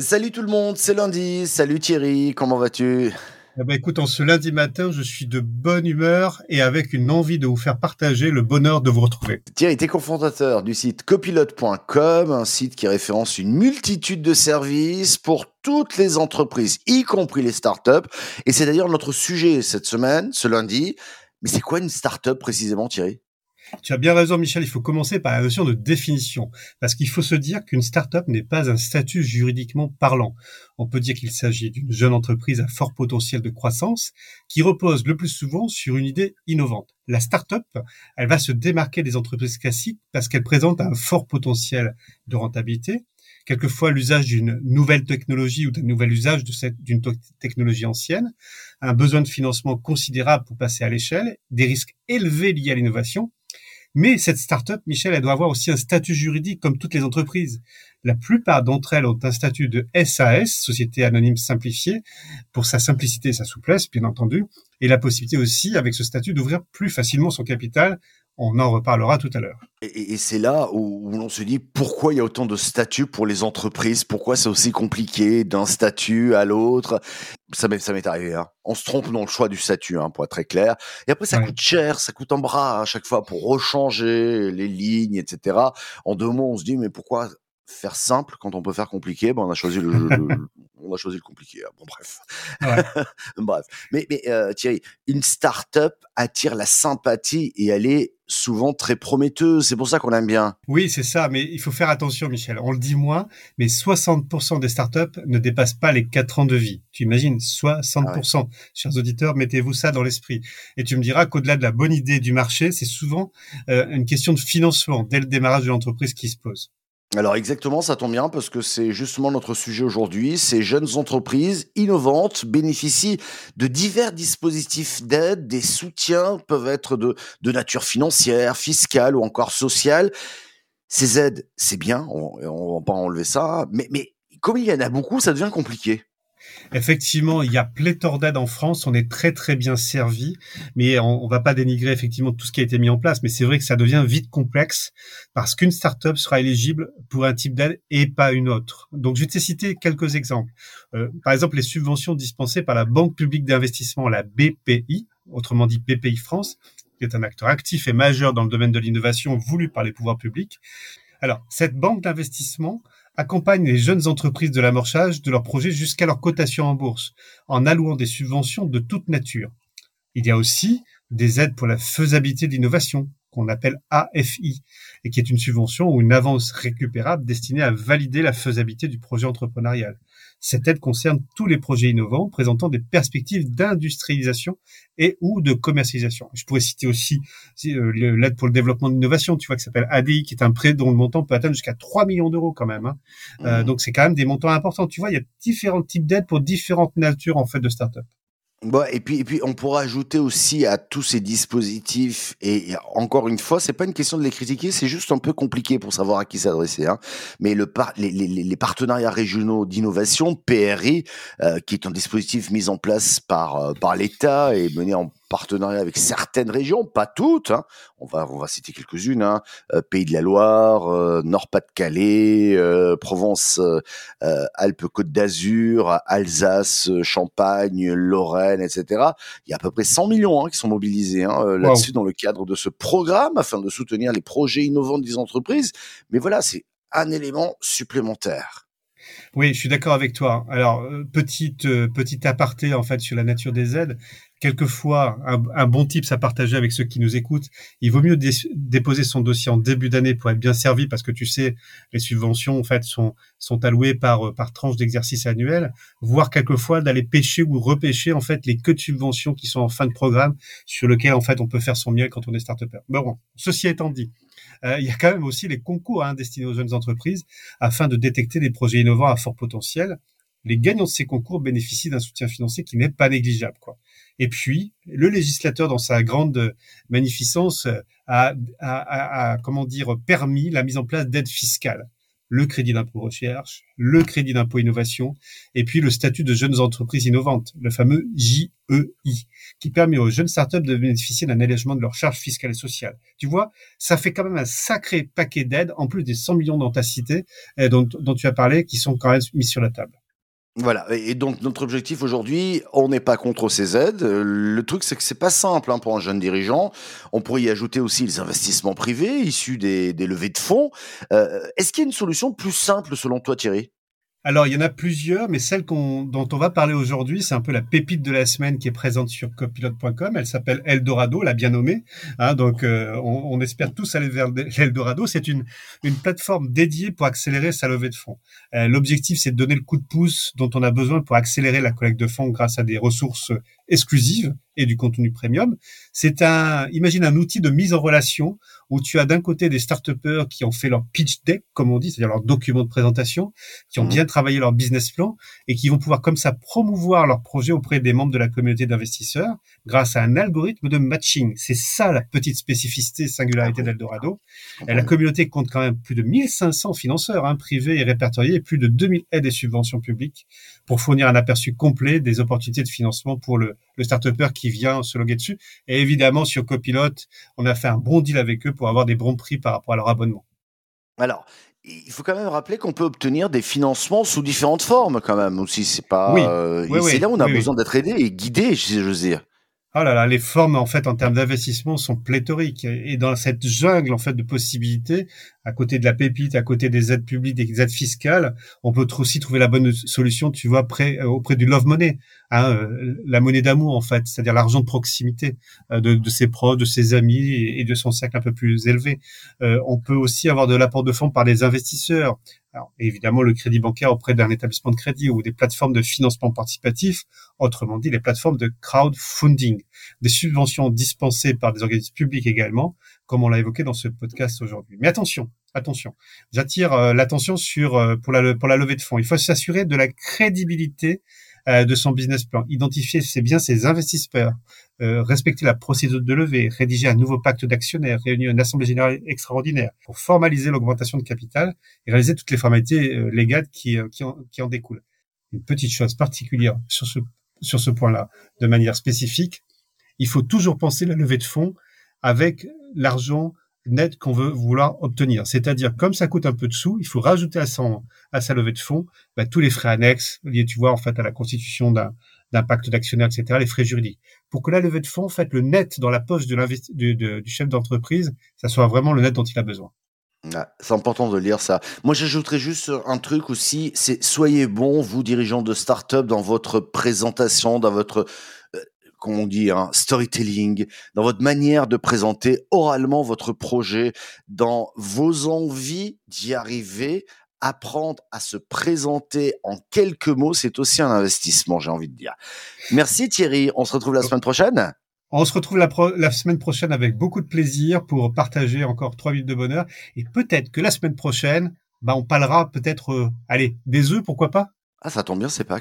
Salut tout le monde, c'est lundi. Salut Thierry, comment vas-tu? Eh ben, écoute, en ce lundi matin, je suis de bonne humeur et avec une envie de vous faire partager le bonheur de vous retrouver. Thierry, tu es cofondateur du site copilote.com, un site qui référence une multitude de services pour toutes les entreprises, y compris les startups. Et c'est d'ailleurs notre sujet cette semaine, ce lundi. Mais c'est quoi une startup précisément, Thierry? Tu as bien raison, Michel. Il faut commencer par la notion de définition, parce qu'il faut se dire qu'une start-up n'est pas un statut juridiquement parlant. On peut dire qu'il s'agit d'une jeune entreprise à fort potentiel de croissance qui repose le plus souvent sur une idée innovante. La start-up, elle va se démarquer des entreprises classiques parce qu'elle présente un fort potentiel de rentabilité, quelquefois l'usage d'une nouvelle technologie ou d'un nouvel usage d'une technologie ancienne, un besoin de financement considérable pour passer à l'échelle, des risques élevés liés à l'innovation mais cette start-up, Michel, elle doit avoir aussi un statut juridique comme toutes les entreprises. La plupart d'entre elles ont un statut de SAS, Société Anonyme Simplifiée, pour sa simplicité et sa souplesse, bien entendu, et la possibilité aussi, avec ce statut, d'ouvrir plus facilement son capital on en reparlera tout à l'heure. Et, c'est là où, l'on se dit pourquoi il y a autant de statuts pour les entreprises, pourquoi c'est aussi compliqué d'un statut à l'autre? Ça m'est arrivé. Hein. On se trompe dans le choix du statut, hein, pour être très clair. Et après, ça coûte cher, ça coûte un bras à chaque fois pour rechanger les lignes, etc. En deux mots, on se dit mais pourquoi faire simple quand on peut faire compliqué? Ben, on a choisi le, on a choisi le compliqué. Hein. Bon, bref. bref. Mais, mais euh, Thierry, une start-up attire la sympathie et elle est souvent très prometteuse. C'est pour ça qu'on l'aime bien. Oui, c'est ça. Mais il faut faire attention, Michel. On le dit moins, mais 60% des startups ne dépassent pas les 4 ans de vie. Tu imagines 60%. Ah Chers auditeurs, mettez-vous ça dans l'esprit. Et tu me diras qu'au-delà de la bonne idée du marché, c'est souvent euh, une question de financement dès le démarrage de l'entreprise qui se pose. Alors exactement, ça tombe bien parce que c'est justement notre sujet aujourd'hui. Ces jeunes entreprises innovantes bénéficient de divers dispositifs d'aide, des soutiens peuvent être de, nature financière, fiscale ou encore sociale. Ces aides, c'est bien, on, on va pas enlever ça, mais comme il y en a beaucoup, ça devient compliqué. Effectivement, il y a pléthore d'aides en France, on est très très bien servi, mais on, on va pas dénigrer effectivement tout ce qui a été mis en place, mais c'est vrai que ça devient vite complexe parce qu'une startup sera éligible pour un type d'aide et pas une autre. Donc je vais te citer quelques exemples. Euh, par exemple, les subventions dispensées par la Banque publique d'investissement, la BPI, autrement dit BPI France, qui est un acteur actif et majeur dans le domaine de l'innovation voulu par les pouvoirs publics. Alors, cette banque d'investissement accompagne les jeunes entreprises de l'amorçage de leurs projets jusqu'à leur cotation en bourse, en allouant des subventions de toute nature. Il y a aussi des aides pour la faisabilité d'innovation, qu'on appelle AFI, et qui est une subvention ou une avance récupérable destinée à valider la faisabilité du projet entrepreneurial. Cette aide concerne tous les projets innovants présentant des perspectives d'industrialisation et ou de commercialisation. Je pourrais citer aussi euh, l'aide pour le développement d'innovation, tu vois, qui s'appelle ADI, qui est un prêt dont le montant peut atteindre jusqu'à 3 millions d'euros quand même. Hein. Euh, mmh. donc c'est quand même des montants importants. Tu vois, il y a différents types d'aides pour différentes natures en fait de start-up. Bon, et puis, et puis, on pourra ajouter aussi à tous ces dispositifs, et encore une fois, c'est pas une question de les critiquer, c'est juste un peu compliqué pour savoir à qui s'adresser. Hein. Mais le par les, les, les, partenariats régionaux d'innovation, PRI, euh, qui est un dispositif mis en place par, euh, par l'État et mené en partenariat avec certaines régions, pas toutes. Hein. On va on va citer quelques-unes hein. Euh, Pays de la Loire, euh, Nord-Pas-de-Calais, euh, Provence, Alpes-Côte d'Azur, Alsace, Champagne, Lorraine, etc. Il y a à peu près 100 millions hein, qui sont mobilisés hein, là-dessus dans le cadre de ce programme afin de soutenir les projets innovants des entreprises. Mais voilà, c'est un élément supplémentaire. Oui, je suis d'accord avec toi. Alors, petite petite aparté en fait sur la nature des aides quelquefois un, bon tips à partager avec ceux qui nous écoutent. Il vaut mieux déposer son dossier en début d'année pour être bien servi parce que tu sais, les subventions en fait sont sont allouées par par tranche d'exercice annuel, voire quelquefois d'aller pêcher ou repêcher en fait les queues de subventions qui sont en fin de programme sur lequel en fait on peut faire son miel quand on est start-upper. Bon, ceci étant dit, euh, il y a quand même aussi les concours hein, destinés aux jeunes entreprises afin de détecter des projets innovants à fort potentiel. Les gagnants de ces concours bénéficient d'un soutien financier qui n'est pas négligeable. Quoi. Et puis, le législateur, dans sa grande magnificence, a, a, a, comment dire, permis la mise en place d'aides fiscales le crédit d'impôt recherche, le crédit d'impôt innovation, et puis le statut de jeunes entreprises innovantes, le fameux JEI, qui permet aux jeunes startups de bénéficier d'un allègement de leurs charges fiscales et sociales. Tu vois, ça fait quand même un sacré paquet d'aides, en plus des 100 millions dont tu cité, dont tu as parlé, qui sont quand même mis sur la table. Voilà. Et donc notre objectif aujourd'hui, on n'est pas contre ces aides. Le truc, c'est que c'est pas simple hein, pour un jeune dirigeant. On pourrait y ajouter aussi les investissements privés issus des, des levées de fonds. Euh, Est-ce qu'il y a une solution plus simple selon toi, Thierry? Alors, il y en a plusieurs, mais celle dont on va parler aujourd'hui, c'est un peu la pépite de la semaine qui est présente sur copilote.com. Elle s'appelle Eldorado, la bien nommée. Hein, donc, euh, on, on, espère tous aller vers Eldorado. C'est une, une plateforme dédiée pour accélérer sa levée de fonds. Euh, L'objectif, c'est de donner le coup de pouce dont on a besoin pour accélérer la collecte de fonds grâce à des ressources exclusives et du contenu premium. C'est un, imagine un outil de mise en relation où tu as d'un côté des start qui ont fait leur pitch deck, comme on dit, c'est-à-dire leur document de présentation, qui ont mmh. bien travaillé leur business plan et qui vont pouvoir comme ça promouvoir leur projet auprès des membres de la communauté d'investisseurs grâce à un algorithme de matching. C'est ça la petite spécificité, singularité d'Eldorado. La communauté compte quand même plus de 1500 financeurs hein, privés et répertoriés et plus de 2000 aides et subventions publiques pour fournir un aperçu complet des opportunités de financement pour le, le start qui vient se loguer dessus. Et évidemment, sur Copilot, on a fait un bon deal avec eux pour avoir des bons prix par rapport à leur abonnement. Alors, il faut quand même rappeler qu'on peut obtenir des financements sous différentes formes quand même aussi. C'est pas. Oui. Euh, c'est là où on a besoin d'être aidé et guidé, j'ose dire. Oh là là, les formes en fait en termes d'investissement sont pléthoriques et dans cette jungle en fait de possibilités, à côté de la pépite, à côté des aides publiques, des aides fiscales, on peut aussi trouver la bonne solution, tu vois, auprès, auprès du love money, hein, euh, la monnaie d'amour en fait, c'est-à-dire l'argent de proximité euh, de, ses proches, de ses amis et, de son cercle un peu plus élevé. Euh, on peut aussi avoir de l'apport de fonds par des investisseurs, alors, évidemment, le crédit bancaire auprès d'un établissement de crédit ou des plateformes de financement participatif, autrement dit les plateformes de crowdfunding, des subventions dispensées par des organismes publics également, comme on l'a évoqué dans ce podcast aujourd'hui. Mais attention, attention, j'attire euh, l'attention sur euh, pour la pour la levée de fonds. Il faut s'assurer de la crédibilité de son business plan, identifier c'est bien ses investisseurs, euh, respecter la procédure de levée, rédiger un nouveau pacte d'actionnaires, réunir une assemblée générale extraordinaire pour formaliser l'augmentation de capital et réaliser toutes les formalités euh, légales qui, en, qui en découlent. Une petite chose particulière sur ce, sur ce point-là, de manière spécifique, il faut toujours penser la levée de fonds avec l'argent net qu'on veut vouloir obtenir. C'est-à-dire, comme ça coûte un peu de sous, il faut rajouter à, son, à sa levée de fonds bah, tous les frais annexes liés, tu vois, en fait, à la constitution d'un pacte d'actionnaire, etc., les frais juridiques. Pour que la levée de fonds, en le net dans la poche du chef d'entreprise, ça soit vraiment le net dont il a besoin. Ah, c'est important de lire ça. Moi, j'ajouterais juste un truc aussi, c'est soyez bon, vous dirigeants de start-up, dans votre présentation, dans votre comme on dit, hein, storytelling, dans votre manière de présenter oralement votre projet, dans vos envies d'y arriver, apprendre à se présenter en quelques mots, c'est aussi un investissement, j'ai envie de dire. Merci Thierry, on se retrouve la semaine prochaine. On se retrouve la, la, semaine prochaine avec beaucoup de plaisir pour partager encore trois minutes de bonheur. Et peut-être que la semaine prochaine, bah, on parlera peut-être, euh, allez, des œufs, pourquoi pas? Ah, ça tombe bien, c'est pas.